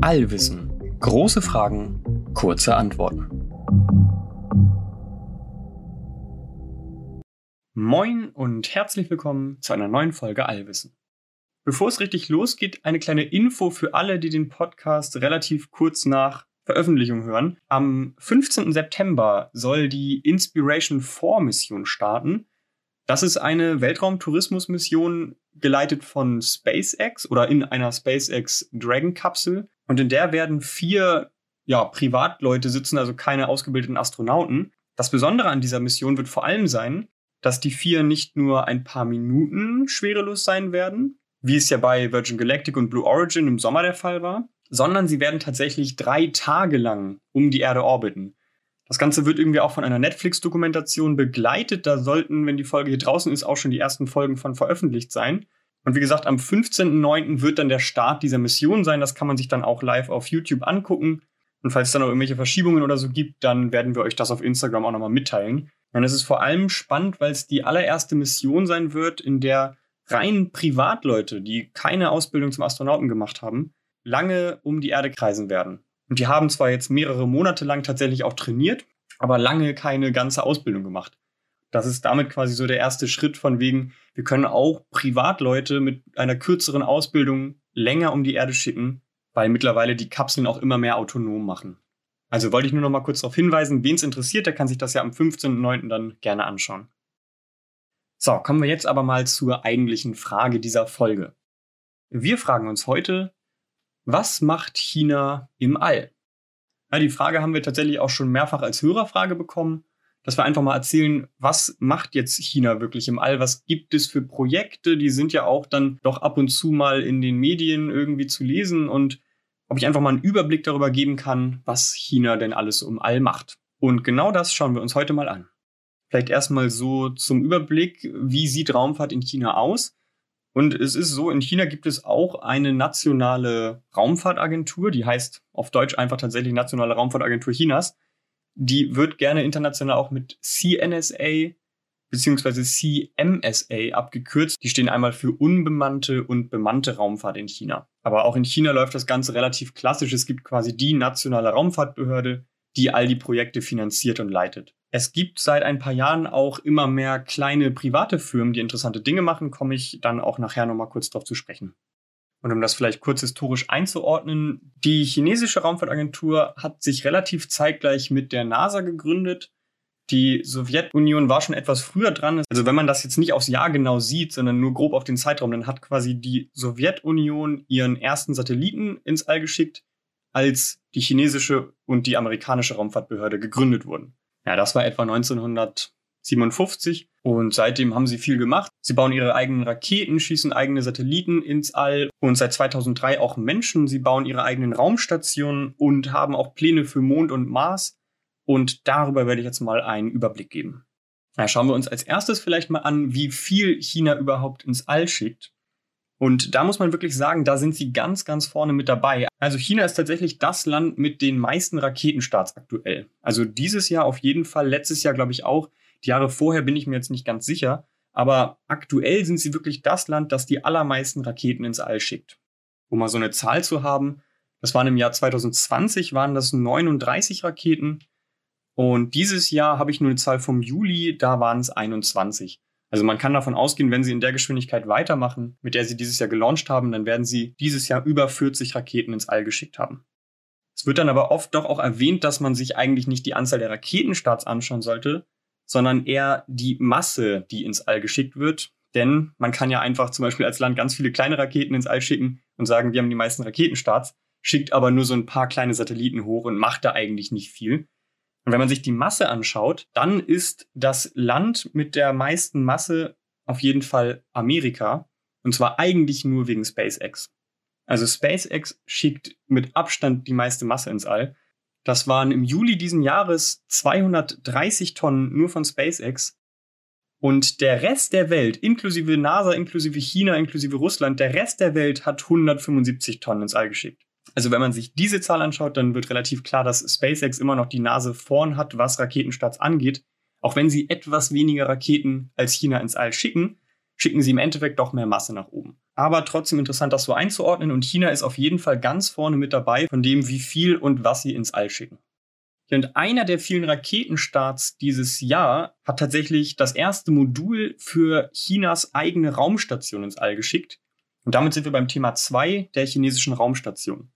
Allwissen. Große Fragen, kurze Antworten. Moin und herzlich willkommen zu einer neuen Folge Allwissen. Bevor es richtig losgeht, eine kleine Info für alle, die den Podcast relativ kurz nach Veröffentlichung hören. Am 15. September soll die Inspiration 4 Mission starten. Das ist eine Weltraumtourismusmission geleitet von SpaceX oder in einer SpaceX Dragon Kapsel. Und in der werden vier ja, Privatleute sitzen, also keine ausgebildeten Astronauten. Das Besondere an dieser Mission wird vor allem sein, dass die vier nicht nur ein paar Minuten schwerelos sein werden, wie es ja bei Virgin Galactic und Blue Origin im Sommer der Fall war, sondern sie werden tatsächlich drei Tage lang um die Erde orbiten. Das Ganze wird irgendwie auch von einer Netflix-Dokumentation begleitet. Da sollten, wenn die Folge hier draußen ist, auch schon die ersten Folgen von veröffentlicht sein. Und wie gesagt, am 15.09. wird dann der Start dieser Mission sein. Das kann man sich dann auch live auf YouTube angucken. Und falls es dann noch irgendwelche Verschiebungen oder so gibt, dann werden wir euch das auf Instagram auch nochmal mitteilen. Und es ist vor allem spannend, weil es die allererste Mission sein wird, in der rein Privatleute, die keine Ausbildung zum Astronauten gemacht haben, lange um die Erde kreisen werden. Und die haben zwar jetzt mehrere Monate lang tatsächlich auch trainiert, aber lange keine ganze Ausbildung gemacht. Das ist damit quasi so der erste Schritt von wegen, wir können auch Privatleute mit einer kürzeren Ausbildung länger um die Erde schicken, weil mittlerweile die Kapseln auch immer mehr autonom machen. Also wollte ich nur noch mal kurz darauf hinweisen, wen es interessiert, der kann sich das ja am 15.09. dann gerne anschauen. So, kommen wir jetzt aber mal zur eigentlichen Frage dieser Folge. Wir fragen uns heute, was macht China im All? Ja, die Frage haben wir tatsächlich auch schon mehrfach als Hörerfrage bekommen, dass wir einfach mal erzählen, was macht jetzt China wirklich im All? Was gibt es für Projekte? Die sind ja auch dann doch ab und zu mal in den Medien irgendwie zu lesen und ob ich einfach mal einen Überblick darüber geben kann, was China denn alles im All macht. Und genau das schauen wir uns heute mal an. Vielleicht erstmal so zum Überblick, wie sieht Raumfahrt in China aus? Und es ist so, in China gibt es auch eine nationale Raumfahrtagentur, die heißt auf Deutsch einfach tatsächlich Nationale Raumfahrtagentur Chinas. Die wird gerne international auch mit CNSA bzw. CMSA abgekürzt. Die stehen einmal für unbemannte und bemannte Raumfahrt in China. Aber auch in China läuft das Ganze relativ klassisch. Es gibt quasi die nationale Raumfahrtbehörde, die all die Projekte finanziert und leitet. Es gibt seit ein paar Jahren auch immer mehr kleine private Firmen, die interessante Dinge machen, komme ich dann auch nachher nochmal kurz darauf zu sprechen. Und um das vielleicht kurz historisch einzuordnen, die chinesische Raumfahrtagentur hat sich relativ zeitgleich mit der NASA gegründet. Die Sowjetunion war schon etwas früher dran. Also wenn man das jetzt nicht aufs Jahr genau sieht, sondern nur grob auf den Zeitraum, dann hat quasi die Sowjetunion ihren ersten Satelliten ins All geschickt, als die chinesische und die amerikanische Raumfahrtbehörde gegründet wurden. Ja, das war etwa 1957 und seitdem haben sie viel gemacht. Sie bauen ihre eigenen Raketen, schießen eigene Satelliten ins All und seit 2003 auch Menschen. Sie bauen ihre eigenen Raumstationen und haben auch Pläne für Mond und Mars. Und darüber werde ich jetzt mal einen Überblick geben. Ja, schauen wir uns als erstes vielleicht mal an, wie viel China überhaupt ins All schickt. Und da muss man wirklich sagen, da sind sie ganz, ganz vorne mit dabei. Also China ist tatsächlich das Land mit den meisten Raketenstarts aktuell. Also dieses Jahr auf jeden Fall, letztes Jahr glaube ich auch. Die Jahre vorher bin ich mir jetzt nicht ganz sicher. Aber aktuell sind sie wirklich das Land, das die allermeisten Raketen ins All schickt. Um mal so eine Zahl zu haben, das waren im Jahr 2020 waren das 39 Raketen. Und dieses Jahr habe ich nur eine Zahl vom Juli, da waren es 21. Also man kann davon ausgehen, wenn sie in der Geschwindigkeit weitermachen, mit der sie dieses Jahr gelauncht haben, dann werden sie dieses Jahr über 40 Raketen ins All geschickt haben. Es wird dann aber oft doch auch erwähnt, dass man sich eigentlich nicht die Anzahl der Raketenstarts anschauen sollte, sondern eher die Masse, die ins All geschickt wird. Denn man kann ja einfach zum Beispiel als Land ganz viele kleine Raketen ins All schicken und sagen, wir haben die meisten Raketenstarts, schickt aber nur so ein paar kleine Satelliten hoch und macht da eigentlich nicht viel. Und wenn man sich die Masse anschaut, dann ist das Land mit der meisten Masse auf jeden Fall Amerika. Und zwar eigentlich nur wegen SpaceX. Also SpaceX schickt mit Abstand die meiste Masse ins All. Das waren im Juli diesen Jahres 230 Tonnen nur von SpaceX. Und der Rest der Welt, inklusive NASA, inklusive China, inklusive Russland, der Rest der Welt hat 175 Tonnen ins All geschickt. Also wenn man sich diese Zahl anschaut, dann wird relativ klar, dass SpaceX immer noch die Nase vorn hat, was Raketenstarts angeht. Auch wenn sie etwas weniger Raketen als China ins All schicken. schicken sie im Endeffekt doch mehr Masse nach oben. Aber trotzdem interessant, das so einzuordnen und China ist auf jeden Fall ganz vorne mit dabei von dem, wie viel und was sie ins All schicken. Und einer der vielen Raketenstarts dieses Jahr hat tatsächlich das erste Modul für Chinas eigene Raumstation ins All geschickt. Und damit sind wir beim Thema 2 der chinesischen Raumstation.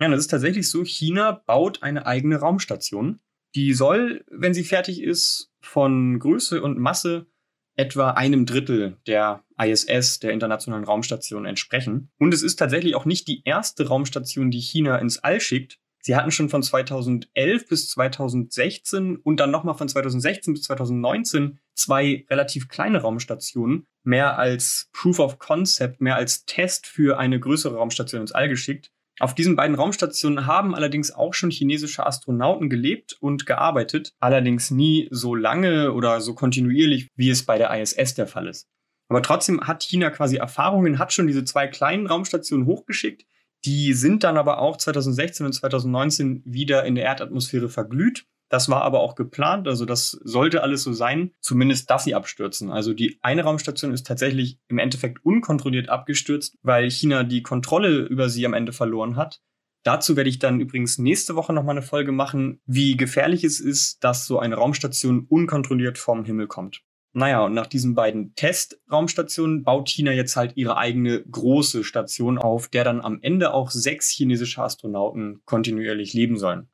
Ja, das ist tatsächlich so, China baut eine eigene Raumstation. Die soll, wenn sie fertig ist, von Größe und Masse etwa einem Drittel der ISS, der Internationalen Raumstation, entsprechen. Und es ist tatsächlich auch nicht die erste Raumstation, die China ins All schickt. Sie hatten schon von 2011 bis 2016 und dann nochmal von 2016 bis 2019 zwei relativ kleine Raumstationen, mehr als Proof of Concept, mehr als Test für eine größere Raumstation ins All geschickt. Auf diesen beiden Raumstationen haben allerdings auch schon chinesische Astronauten gelebt und gearbeitet, allerdings nie so lange oder so kontinuierlich, wie es bei der ISS der Fall ist. Aber trotzdem hat China quasi Erfahrungen, hat schon diese zwei kleinen Raumstationen hochgeschickt. Die sind dann aber auch 2016 und 2019 wieder in der Erdatmosphäre verglüht. Das war aber auch geplant, also das sollte alles so sein, zumindest dass sie abstürzen. Also die eine Raumstation ist tatsächlich im Endeffekt unkontrolliert abgestürzt, weil China die Kontrolle über sie am Ende verloren hat. Dazu werde ich dann übrigens nächste Woche nochmal eine Folge machen, wie gefährlich es ist, dass so eine Raumstation unkontrolliert vom Himmel kommt. Naja, und nach diesen beiden Testraumstationen baut China jetzt halt ihre eigene große Station auf, der dann am Ende auch sechs chinesische Astronauten kontinuierlich leben sollen.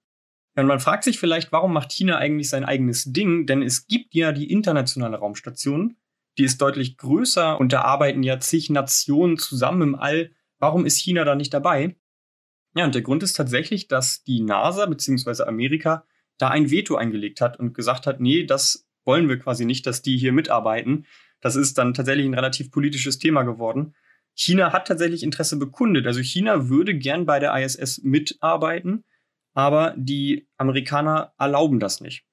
Und man fragt sich vielleicht, warum macht China eigentlich sein eigenes Ding? Denn es gibt ja die internationale Raumstation, die ist deutlich größer und da arbeiten ja zig Nationen zusammen im All. Warum ist China da nicht dabei? Ja, und der Grund ist tatsächlich, dass die NASA bzw. Amerika da ein Veto eingelegt hat und gesagt hat, nee, das wollen wir quasi nicht, dass die hier mitarbeiten. Das ist dann tatsächlich ein relativ politisches Thema geworden. China hat tatsächlich Interesse bekundet. Also China würde gern bei der ISS mitarbeiten aber die Amerikaner erlauben das nicht.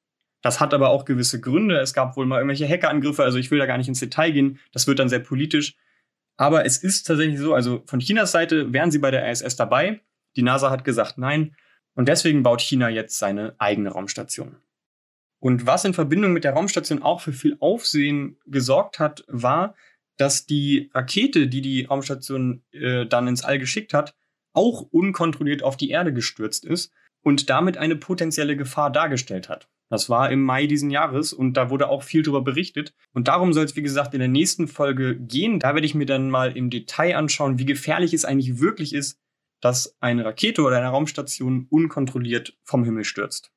Das hat aber auch gewisse Gründe. Es gab wohl mal irgendwelche Hackerangriffe, also ich will da gar nicht ins Detail gehen. Das wird dann sehr politisch. Aber es ist tatsächlich so, also von Chinas Seite wären sie bei der ISS dabei. Die NASA hat gesagt nein. Und deswegen baut China jetzt seine eigene Raumstation. Und was in Verbindung mit der Raumstation auch für viel Aufsehen gesorgt hat, war, dass die Rakete, die die Raumstation äh, dann ins All geschickt hat, auch unkontrolliert auf die Erde gestürzt ist und damit eine potenzielle Gefahr dargestellt hat. Das war im Mai diesen Jahres und da wurde auch viel darüber berichtet. Und darum soll es, wie gesagt, in der nächsten Folge gehen. Da werde ich mir dann mal im Detail anschauen, wie gefährlich es eigentlich wirklich ist, dass eine Rakete oder eine Raumstation unkontrolliert vom Himmel stürzt.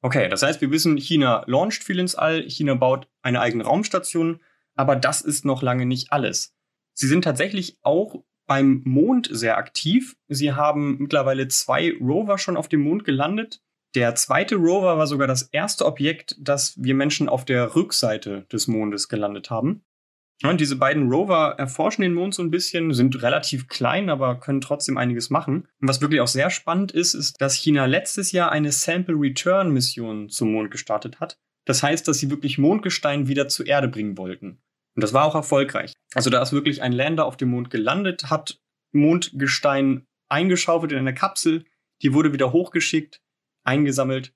Okay, das heißt, wir wissen, China launcht viel ins All, China baut eine eigene Raumstation, aber das ist noch lange nicht alles. Sie sind tatsächlich auch beim Mond sehr aktiv. Sie haben mittlerweile zwei Rover schon auf dem Mond gelandet. Der zweite Rover war sogar das erste Objekt, das wir Menschen auf der Rückseite des Mondes gelandet haben. Und diese beiden Rover erforschen den Mond so ein bisschen, sind relativ klein, aber können trotzdem einiges machen. Und was wirklich auch sehr spannend ist, ist, dass China letztes Jahr eine Sample Return Mission zum Mond gestartet hat. Das heißt, dass sie wirklich Mondgestein wieder zur Erde bringen wollten. Und das war auch erfolgreich. Also da ist wirklich ein Lander auf dem Mond gelandet, hat Mondgestein eingeschaufelt in eine Kapsel, die wurde wieder hochgeschickt, eingesammelt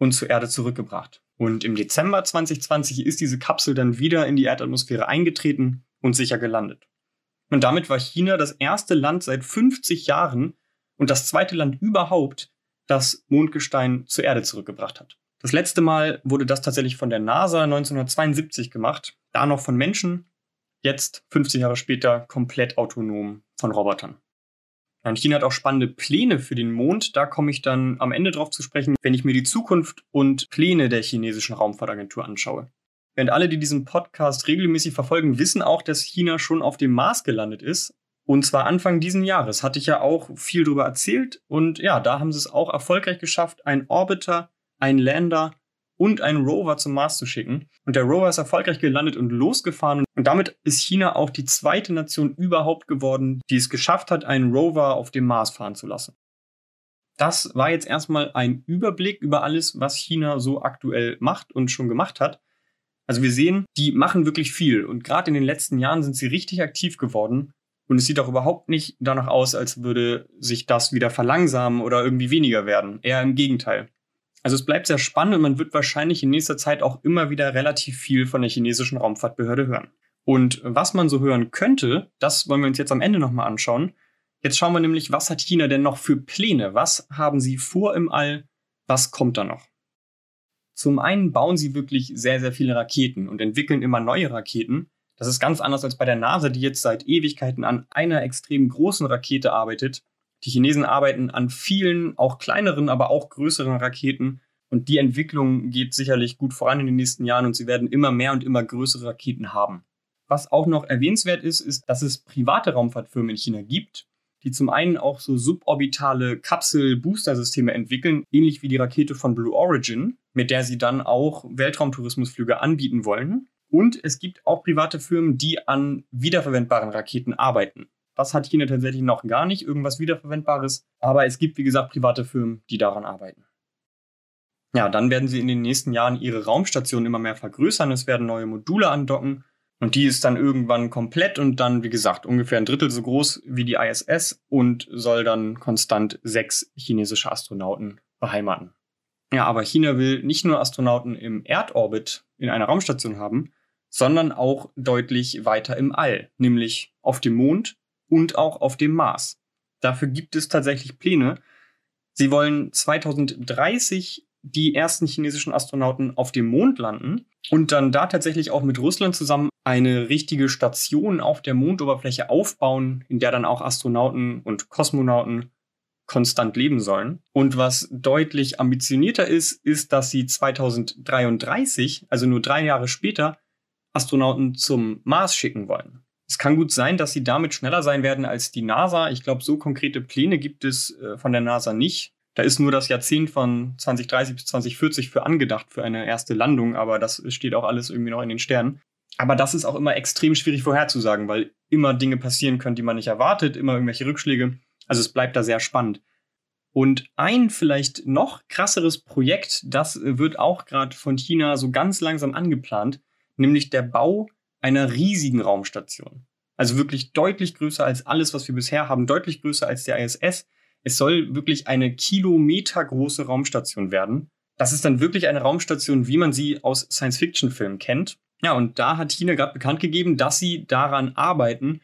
und zur Erde zurückgebracht. Und im Dezember 2020 ist diese Kapsel dann wieder in die Erdatmosphäre eingetreten und sicher gelandet. Und damit war China das erste Land seit 50 Jahren und das zweite Land überhaupt, das Mondgestein zur Erde zurückgebracht hat. Das letzte Mal wurde das tatsächlich von der NASA 1972 gemacht, da noch von Menschen, jetzt 50 Jahre später komplett autonom von Robotern. Und China hat auch spannende Pläne für den Mond. Da komme ich dann am Ende drauf zu sprechen, wenn ich mir die Zukunft und Pläne der chinesischen Raumfahrtagentur anschaue. Während alle, die diesen Podcast regelmäßig verfolgen, wissen auch, dass China schon auf dem Mars gelandet ist. Und zwar Anfang diesen Jahres. Hatte ich ja auch viel darüber erzählt. Und ja, da haben sie es auch erfolgreich geschafft, einen Orbiter einen Lander und einen Rover zum Mars zu schicken. Und der Rover ist erfolgreich gelandet und losgefahren. Und damit ist China auch die zweite Nation überhaupt geworden, die es geschafft hat, einen Rover auf dem Mars fahren zu lassen. Das war jetzt erstmal ein Überblick über alles, was China so aktuell macht und schon gemacht hat. Also wir sehen, die machen wirklich viel. Und gerade in den letzten Jahren sind sie richtig aktiv geworden. Und es sieht auch überhaupt nicht danach aus, als würde sich das wieder verlangsamen oder irgendwie weniger werden. Eher im Gegenteil. Also es bleibt sehr spannend und man wird wahrscheinlich in nächster Zeit auch immer wieder relativ viel von der chinesischen Raumfahrtbehörde hören. Und was man so hören könnte, das wollen wir uns jetzt am Ende nochmal anschauen. Jetzt schauen wir nämlich, was hat China denn noch für Pläne? Was haben sie vor im All? Was kommt da noch? Zum einen bauen sie wirklich sehr, sehr viele Raketen und entwickeln immer neue Raketen. Das ist ganz anders als bei der NASA, die jetzt seit Ewigkeiten an einer extrem großen Rakete arbeitet. Die Chinesen arbeiten an vielen, auch kleineren, aber auch größeren Raketen. Und die Entwicklung geht sicherlich gut voran in den nächsten Jahren und sie werden immer mehr und immer größere Raketen haben. Was auch noch erwähnenswert ist, ist, dass es private Raumfahrtfirmen in China gibt, die zum einen auch so suborbitale Kapsel-Booster-Systeme entwickeln, ähnlich wie die Rakete von Blue Origin, mit der sie dann auch Weltraumtourismusflüge anbieten wollen. Und es gibt auch private Firmen, die an wiederverwendbaren Raketen arbeiten. Das hat China tatsächlich noch gar nicht, irgendwas Wiederverwendbares. Aber es gibt, wie gesagt, private Firmen, die daran arbeiten. Ja, dann werden sie in den nächsten Jahren ihre Raumstation immer mehr vergrößern. Es werden neue Module andocken. Und die ist dann irgendwann komplett und dann, wie gesagt, ungefähr ein Drittel so groß wie die ISS und soll dann konstant sechs chinesische Astronauten beheimaten. Ja, aber China will nicht nur Astronauten im Erdorbit in einer Raumstation haben, sondern auch deutlich weiter im All, nämlich auf dem Mond und auch auf dem Mars. Dafür gibt es tatsächlich Pläne. Sie wollen 2030 die ersten chinesischen Astronauten auf dem Mond landen und dann da tatsächlich auch mit Russland zusammen eine richtige Station auf der Mondoberfläche aufbauen, in der dann auch Astronauten und Kosmonauten konstant leben sollen. Und was deutlich ambitionierter ist, ist, dass sie 2033, also nur drei Jahre später, Astronauten zum Mars schicken wollen. Es kann gut sein, dass sie damit schneller sein werden als die NASA. Ich glaube, so konkrete Pläne gibt es äh, von der NASA nicht. Da ist nur das Jahrzehnt von 2030 bis 2040 für angedacht für eine erste Landung, aber das steht auch alles irgendwie noch in den Sternen. Aber das ist auch immer extrem schwierig vorherzusagen, weil immer Dinge passieren können, die man nicht erwartet, immer irgendwelche Rückschläge. Also es bleibt da sehr spannend. Und ein vielleicht noch krasseres Projekt, das wird auch gerade von China so ganz langsam angeplant, nämlich der Bau einer riesigen Raumstation. Also wirklich deutlich größer als alles, was wir bisher haben, deutlich größer als der ISS. Es soll wirklich eine kilometergroße Raumstation werden. Das ist dann wirklich eine Raumstation, wie man sie aus Science-Fiction-Filmen kennt. Ja, und da hat China gerade bekannt gegeben, dass sie daran arbeiten,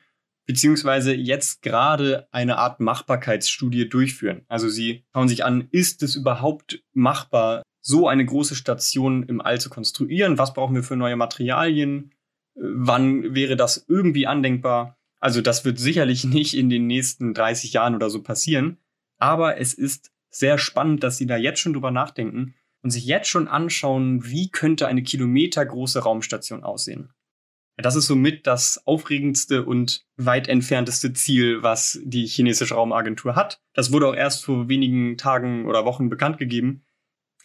beziehungsweise jetzt gerade eine Art Machbarkeitsstudie durchführen. Also sie schauen sich an, ist es überhaupt machbar, so eine große Station im All zu konstruieren? Was brauchen wir für neue Materialien? Wann wäre das irgendwie andenkbar? Also das wird sicherlich nicht in den nächsten 30 Jahren oder so passieren. Aber es ist sehr spannend, dass sie da jetzt schon drüber nachdenken und sich jetzt schon anschauen, wie könnte eine kilometergroße Raumstation aussehen. Das ist somit das aufregendste und weit entfernteste Ziel, was die chinesische Raumagentur hat. Das wurde auch erst vor wenigen Tagen oder Wochen bekannt gegeben.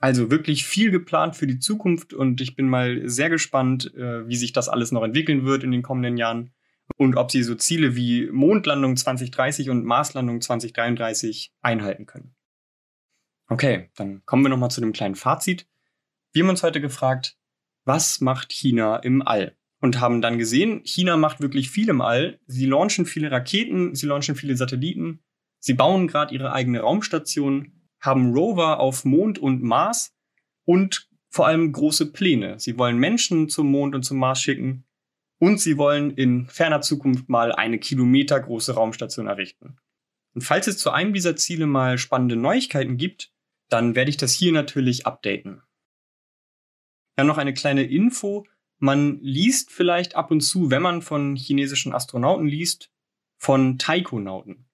Also wirklich viel geplant für die Zukunft und ich bin mal sehr gespannt, äh, wie sich das alles noch entwickeln wird in den kommenden Jahren und ob sie so Ziele wie Mondlandung 2030 und Marslandung 2033 einhalten können. Okay, dann kommen wir nochmal zu dem kleinen Fazit. Wir haben uns heute gefragt, was macht China im All? und haben dann gesehen, China macht wirklich viel im All. Sie launchen viele Raketen, sie launchen viele Satelliten, sie bauen gerade ihre eigene Raumstation, haben Rover auf Mond und Mars und vor allem große Pläne. Sie wollen Menschen zum Mond und zum Mars schicken und sie wollen in ferner Zukunft mal eine kilometergroße Raumstation errichten. Und falls es zu einem dieser Ziele mal spannende Neuigkeiten gibt, dann werde ich das hier natürlich updaten. Ja, noch eine kleine Info man liest vielleicht ab und zu, wenn man von chinesischen Astronauten liest, von Taikonauten.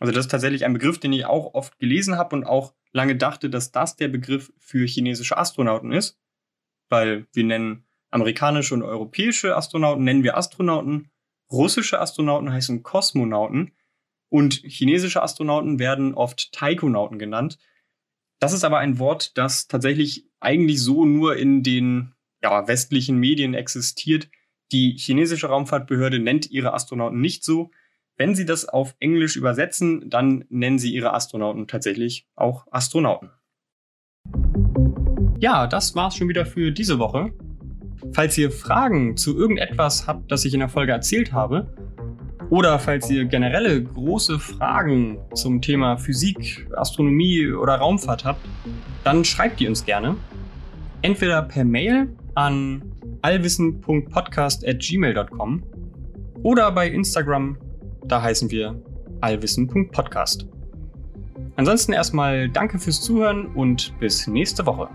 Also das ist tatsächlich ein Begriff, den ich auch oft gelesen habe und auch lange dachte, dass das der Begriff für chinesische Astronauten ist, weil wir nennen amerikanische und europäische Astronauten nennen wir Astronauten, russische Astronauten heißen Kosmonauten und chinesische Astronauten werden oft Taikonauten genannt. Das ist aber ein Wort, das tatsächlich eigentlich so nur in den ja, westlichen Medien existiert. Die chinesische Raumfahrtbehörde nennt ihre Astronauten nicht so. Wenn sie das auf Englisch übersetzen, dann nennen sie ihre Astronauten tatsächlich auch Astronauten. Ja, das war's schon wieder für diese Woche. Falls ihr Fragen zu irgendetwas habt, das ich in der Folge erzählt habe, oder falls ihr generelle große Fragen zum Thema Physik, Astronomie oder Raumfahrt habt, dann schreibt die uns gerne. Entweder per Mail an allwissen.podcast.gmail.com oder bei Instagram, da heißen wir allwissen.podcast. Ansonsten erstmal danke fürs Zuhören und bis nächste Woche.